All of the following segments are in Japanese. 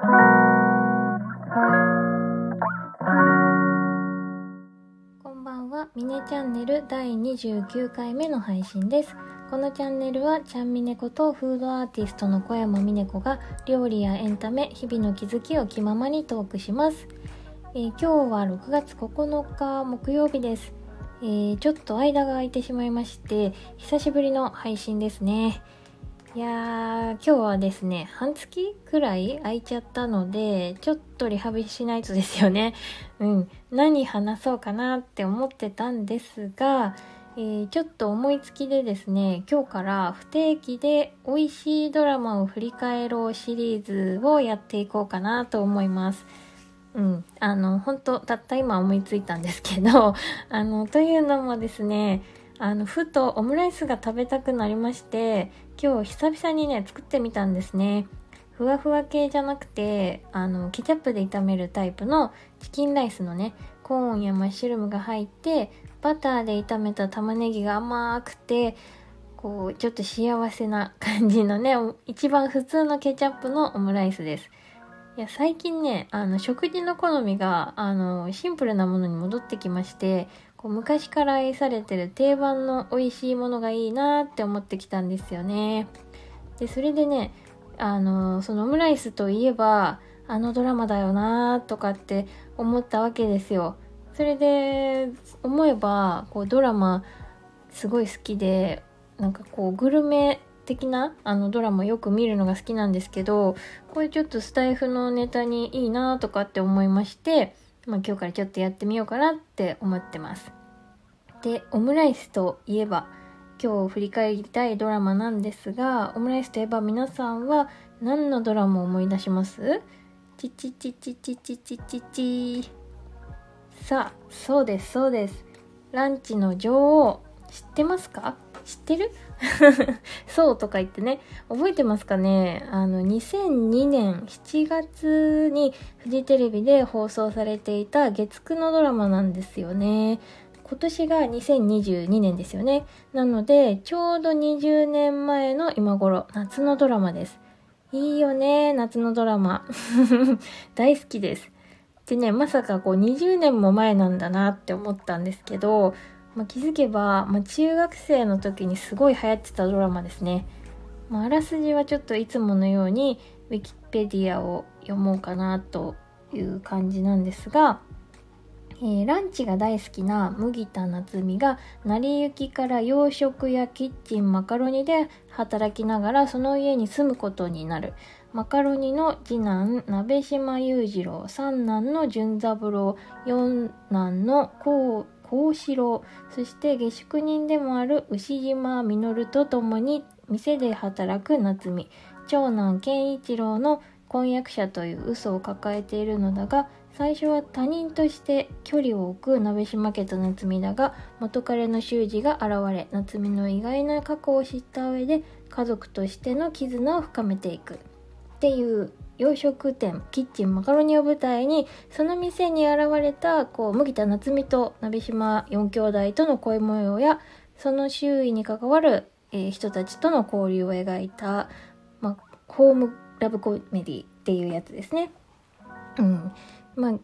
こんばんは、ミネチャンネル第29回目の配信です。このチャンネルは、ちゃんみねことフードアーティストの小山みね子が料理やエンタメ、日々の気づきを気ままにトークします。えー今日は6月9日木曜日です。えーちょっと間が空いてしまいまして、久しぶりの配信ですね。いやー、今日はですね、半月くらい空いちゃったので、ちょっとリハビリしないとですよね。うん。何話そうかなって思ってたんですが、えーちょっと思いつきでですね、今日から不定期で美味しいドラマを振り返ろうシリーズをやっていこうかなと思います。うん。あの、本当たった今思いついたんですけど、あの、というのもですね、あの、ふとオムライスが食べたくなりまして、今日久々にね、作ってみたんですね。ふわふわ系じゃなくて、あの、ケチャップで炒めるタイプのチキンライスのね、コーンやマッシュルームが入って、バターで炒めた玉ねぎが甘くて、こう、ちょっと幸せな感じのね、一番普通のケチャップのオムライスです。いや、最近ね、あの、食事の好みが、あの、シンプルなものに戻ってきまして、こう昔から愛されてる定番の美味しいものがいいなって思ってきたんですよね。で、それでね、あの、そのオムライスといえば、あのドラマだよなとかって思ったわけですよ。それで、思えば、こうドラマすごい好きで、なんかこうグルメ的なあのドラマよく見るのが好きなんですけど、これちょっとスタイフのネタにいいなとかって思いまして、まあ今日からちょっとやってみようかなって思ってます。で、オムライスといえば、今日振り返りたいドラマなんですが、オムライスといえば皆さんは何のドラマを思い出します？チチチチチチチチチさあ、そうです、そうです。ランチの女王、知ってますか？知ってる？そうとか言ってね、覚えてますかね？あの、2002年7月にフジテレビで放送されていた月9のドラマなんですよね。今年が2022年ですよね。なので、ちょうど20年前の今頃、夏のドラマです。いいよね、夏のドラマ。大好きです。でね、まさかこう20年も前なんだなって思ったんですけど、まあ、気づけば、まあ、中学生の時にすごい流行ってたドラマですね。まあ、あらすじはちょっといつものようにウィキペディアを読もうかなという感じなんですが、えーランチが大好きな麦田夏美が成り行きから洋食やキッチンマカロニで働きながらその家に住むことになるマカロニの次男鍋島裕次郎三男の純三郎四男の幸幸四郎。そして下宿人でもある牛島実と共に店で働く夏美長男健一郎の婚約者という嘘を抱えているのだが最初は他人として距離を置く鍋島家と夏美だが元彼の修二が現れ夏美の意外な過去を知った上で家族としての絆を深めていく。っていう洋食店キッチンマカロニを舞台にその店に現れたこう麦田夏美と鍋島四兄弟との恋模様やその周囲に関わる、えー人たちとの交流を描いた、まあ、ホームラブコメディっていうやつですね。うん。まあ、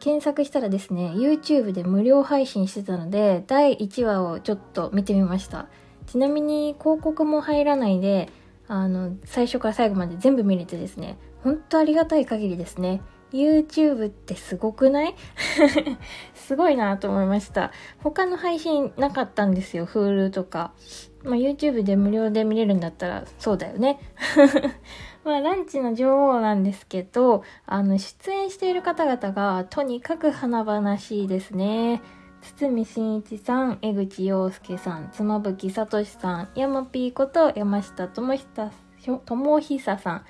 検索したらですね、YouTube で無料配信してたので、第1話をちょっと見てみました。ちなみに広告も入らないで、あの、最初から最後まで全部見れてですね、ほんとありがたい限りですね。YouTube ってすごくない？すごいなと思いました。他の配信なかったんですよ、Hulu とか。まあ、YouTube で無料で見れるんだったらそうだよね。まあ、ランチの女王なんですけど、あの、出演している方々がとにかく華々しいですね。堤真一さん、江口洋介さん、妻夫木聡さん、山ピーこと山下智久智久さん。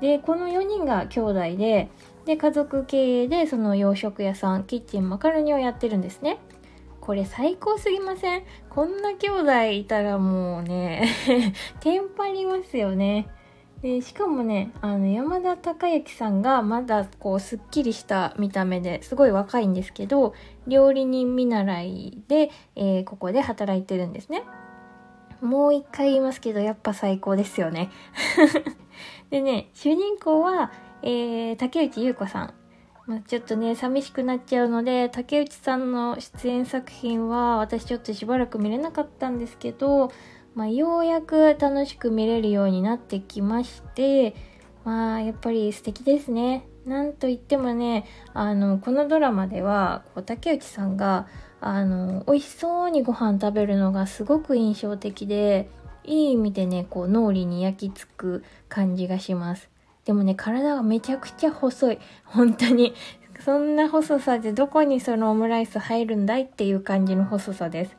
で、この4人が兄弟で、で、家族経営でその洋食屋さん、キッチンマカロニをやってるんですね。これ最高すぎません？こんな兄弟いたらもうね、テンパりますよね。で、しかもね、あの、山田孝之さんがまだこう、すっきりした見た目ですごい若いんですけど、料理人見習いで、えーここで働いてるんですね。もう一回言いますけど、やっぱ最高ですよね。でね、主人公は、えー、竹内優子さん。まあ、ちょっとね、寂しくなっちゃうので、竹内さんの出演作品は私ちょっとしばらく見れなかったんですけど、まあ、ようやく楽しく見れるようになってきまして、まあ、やっぱり素敵ですね。なんといってもね、あの、このドラマでは、こう竹内さんが、あの、美味しそうにご飯食べるのがすごく印象的で、いい意味でね、こう脳裏に焼き付く感じがします。でもね、体がめちゃくちゃ細い。本当に。そんな細さでどこにそのオムライス入るんだいっていう感じの細さです。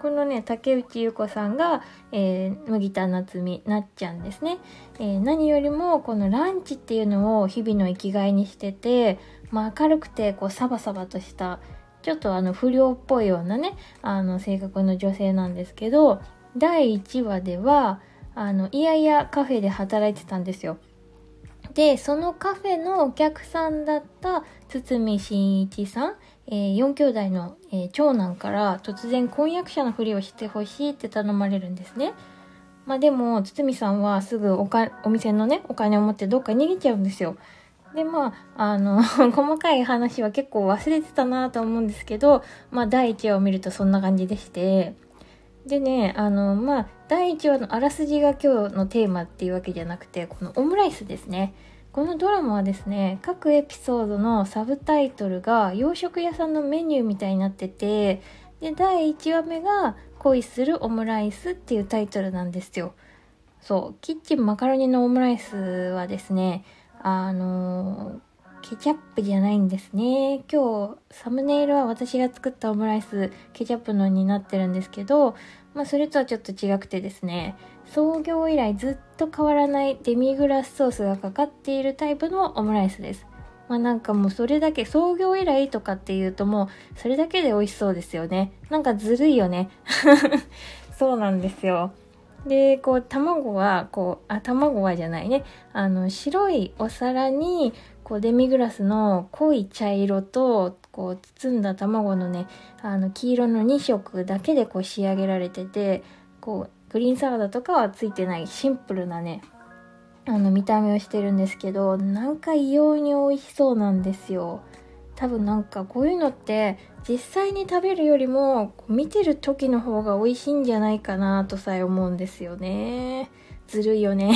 このね、竹内優子さんが、えー、麦田夏美、なっちゃんですね。えー、何よりも、このランチっていうのを日々の生きがいにしてて、まあ、明るくて、こう、サバサバとした、ちょっとあの、不良っぽいようなね、あの、性格の女性なんですけど、第1話では、あの、いやいやカフェで働いてたんですよ。で、そのカフェのお客さんだった堤真一さん、えー、4兄弟の、えー、長男から突然婚約者のふりをしてほしいって頼まれるんですね。まあでも、堤さんはすぐおかお店のね、お金を持ってどっか逃げちゃうんですよ。で、まあ、あの、細かい話は結構忘れてたなと思うんですけど、まあ第1話を見るとそんな感じでして、でね、あの、まあ、第1話のあらすじが今日のテーマっていうわけじゃなくて、このオムライスですね。このドラマはですね、各エピソードのサブタイトルが洋食屋さんのメニューみたいになってて、で、第1話目が恋するオムライスっていうタイトルなんですよ。そう、キッチンマカロニのオムライスはですね、あのーケチャップじゃないんですね。今日、サムネイルは私が作ったオムライス、ケチャップのになってるんですけど、まあそれとはちょっと違くてですね、創業以来ずっと変わらないデミグラスソースがかかっているタイプのオムライスです。まあなんかもうそれだけ、創業以来とかっていうともう、それだけで美味しそうですよね。なんかずるいよね。そうなんですよ。で、こう、卵は、こう、あ、卵はじゃないね。あの、白いお皿に、こうデミグラスの濃い茶色とこう包んだ卵のねあの黄色の2色だけでこう仕上げられててこうグリーンサラダとかはついてないシンプルなねあの見た目をしてるんですけどなんか異様に美味しそうなんですよ。多分なんかこういうのって実際に食べるよりも見てる時の方が美味しいんじゃないかなとさえ思うんですよね。ずるいよね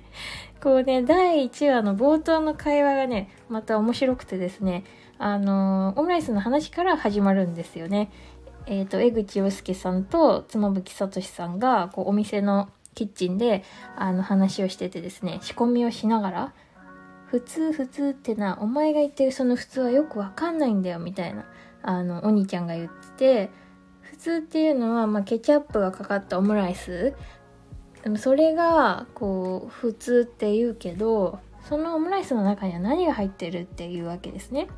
こうね、第1話の冒頭の会話がね、また面白くてですね、あの、オムライスの話から始まるんですよね。えっ、ー、と、江口洋介さんと妻夫木聡さんが、こう、お店のキッチンで、あの、話をしててですね、仕込みをしながら、普通普通ってな、お前が言ってるその普通はよくわかんないんだよ、みたいな、あの、お兄ちゃんが言ってて、普通っていうのは、まあ、ケチャップがかかったオムライスでもそれがこう普通って言うけどそのオムライスの中には何が入ってるっていうわけですね。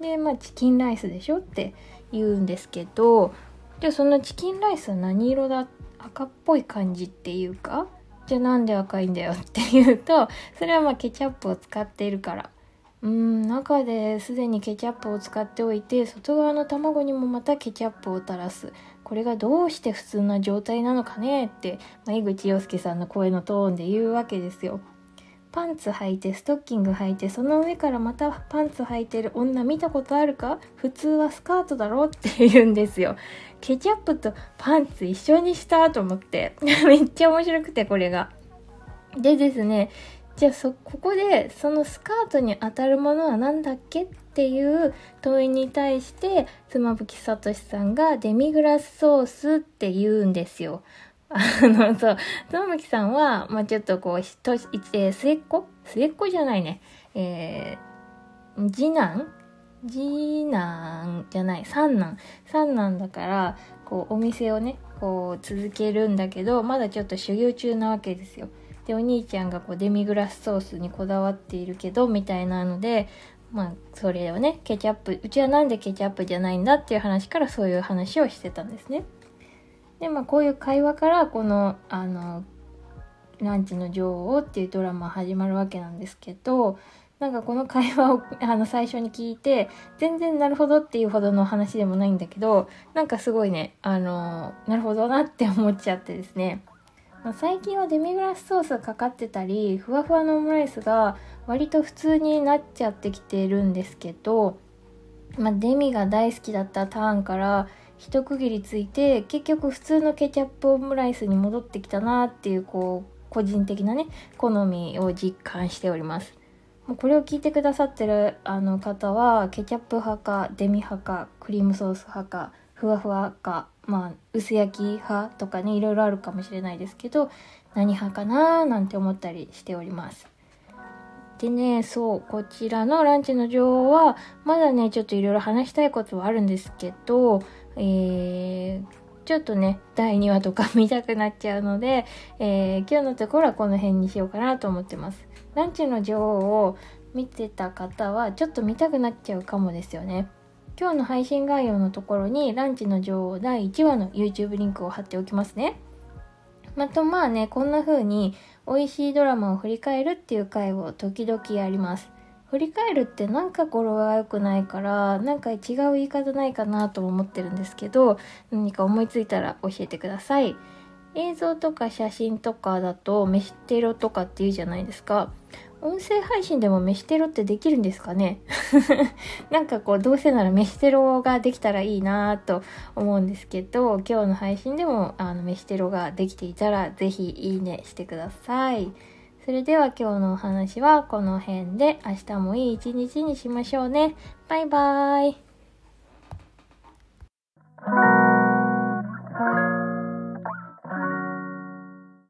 でまあチキンライスでしょって言うんですけどじゃあそのチキンライスは何色だ赤っぽい感じっていうかじゃあなんで赤いんだよっていうとそれはまあケチャップを使っているからうん中ですでにケチャップを使っておいて外側の卵にもまたケチャップを垂らすこれがどうして普通な状態なのかね？って、まあ、江口洋介さんの声のトーンで言うわけですよ。パンツ履いてストッキング履いてその上からまたパンツ履いてる女見たことあるか？普通はスカートだろって言うんですよ。ケチャップとパンツ一緒にしたと思って。めっちゃ面白くてこれが。でですね、じゃあそ、ここでそのスカートに当たるものは何だっけ？っっていう問いに対して妻夫木聡さんがデミグラスソースって言うんですよ。あの、そう、妻夫木さんは、まあ、ちょっとこう、ひと、えー、末っ子？末っ子じゃないね。えー、次男？次男じゃない、三男。三男だから、こう、お店をね、こう、続けるんだけど、まだちょっと修行中なわけですよ。でお兄ちゃんがこうデミグラスソースにこだわっているけどみたいなのでまあそれをねケチャップうちはなんでケチャップじゃないんだっていう話からそういう話をしてたんですね。でまあこういう会話からこのあの「ランチの女王」っていうドラマ始まるわけなんですけどなんかこの会話を あの最初に聞いて全然なるほどっていうほどの話でもないんだけどなんかすごいねあのなるほどなって思っちゃってですねま、最近はデミグラスソースがかかってたりふわふわのオムライスが割と普通になっちゃってきてるんですけど、まあ、デミが大好きだったターンから一区切りついて結局普通のケチャップオムライスに戻ってきたなっていうこう個人的なね好みを実感しております。もうこれを聞いてくださってるあの方はケチャップ派かデミ派かクリームソース派かふわふわかまあ薄焼き派とかねいろいろあるかもしれないですけど何派かななんて思ったりしております。でね、そう、こちらのランチの女王は、まだね、ちょっといろいろ話したいことはあるんですけど、えー、ちょっとね、第2話とか見たくなっちゃうので、えー、今日のところはこの辺にしようかなと思ってます。ランチの女王を見てた方は、ちょっと見たくなっちゃうかもですよね。今日の配信概要のところに、ランチの女王第1話の YouTube リンクを貼っておきますね。またまあね、こんな風に美味しいドラマを振り返るっていう回を時々やります。振り返るってなんか語呂が良くないからなんか違う言い方ないかなと思ってるんですけど何か思いついたら教えてください映像とか写真とかだと飯テロとかって言うじゃないですか音声配信でも飯テロってできるんですかね？なんかこうどうせなら飯テロができたらいいなと思うんですけど今日の配信でもあの飯テロができていたら是非いいねしてください。それでは今日のお話はこの辺で明日もいい一日にしましょうね。バイバーイ。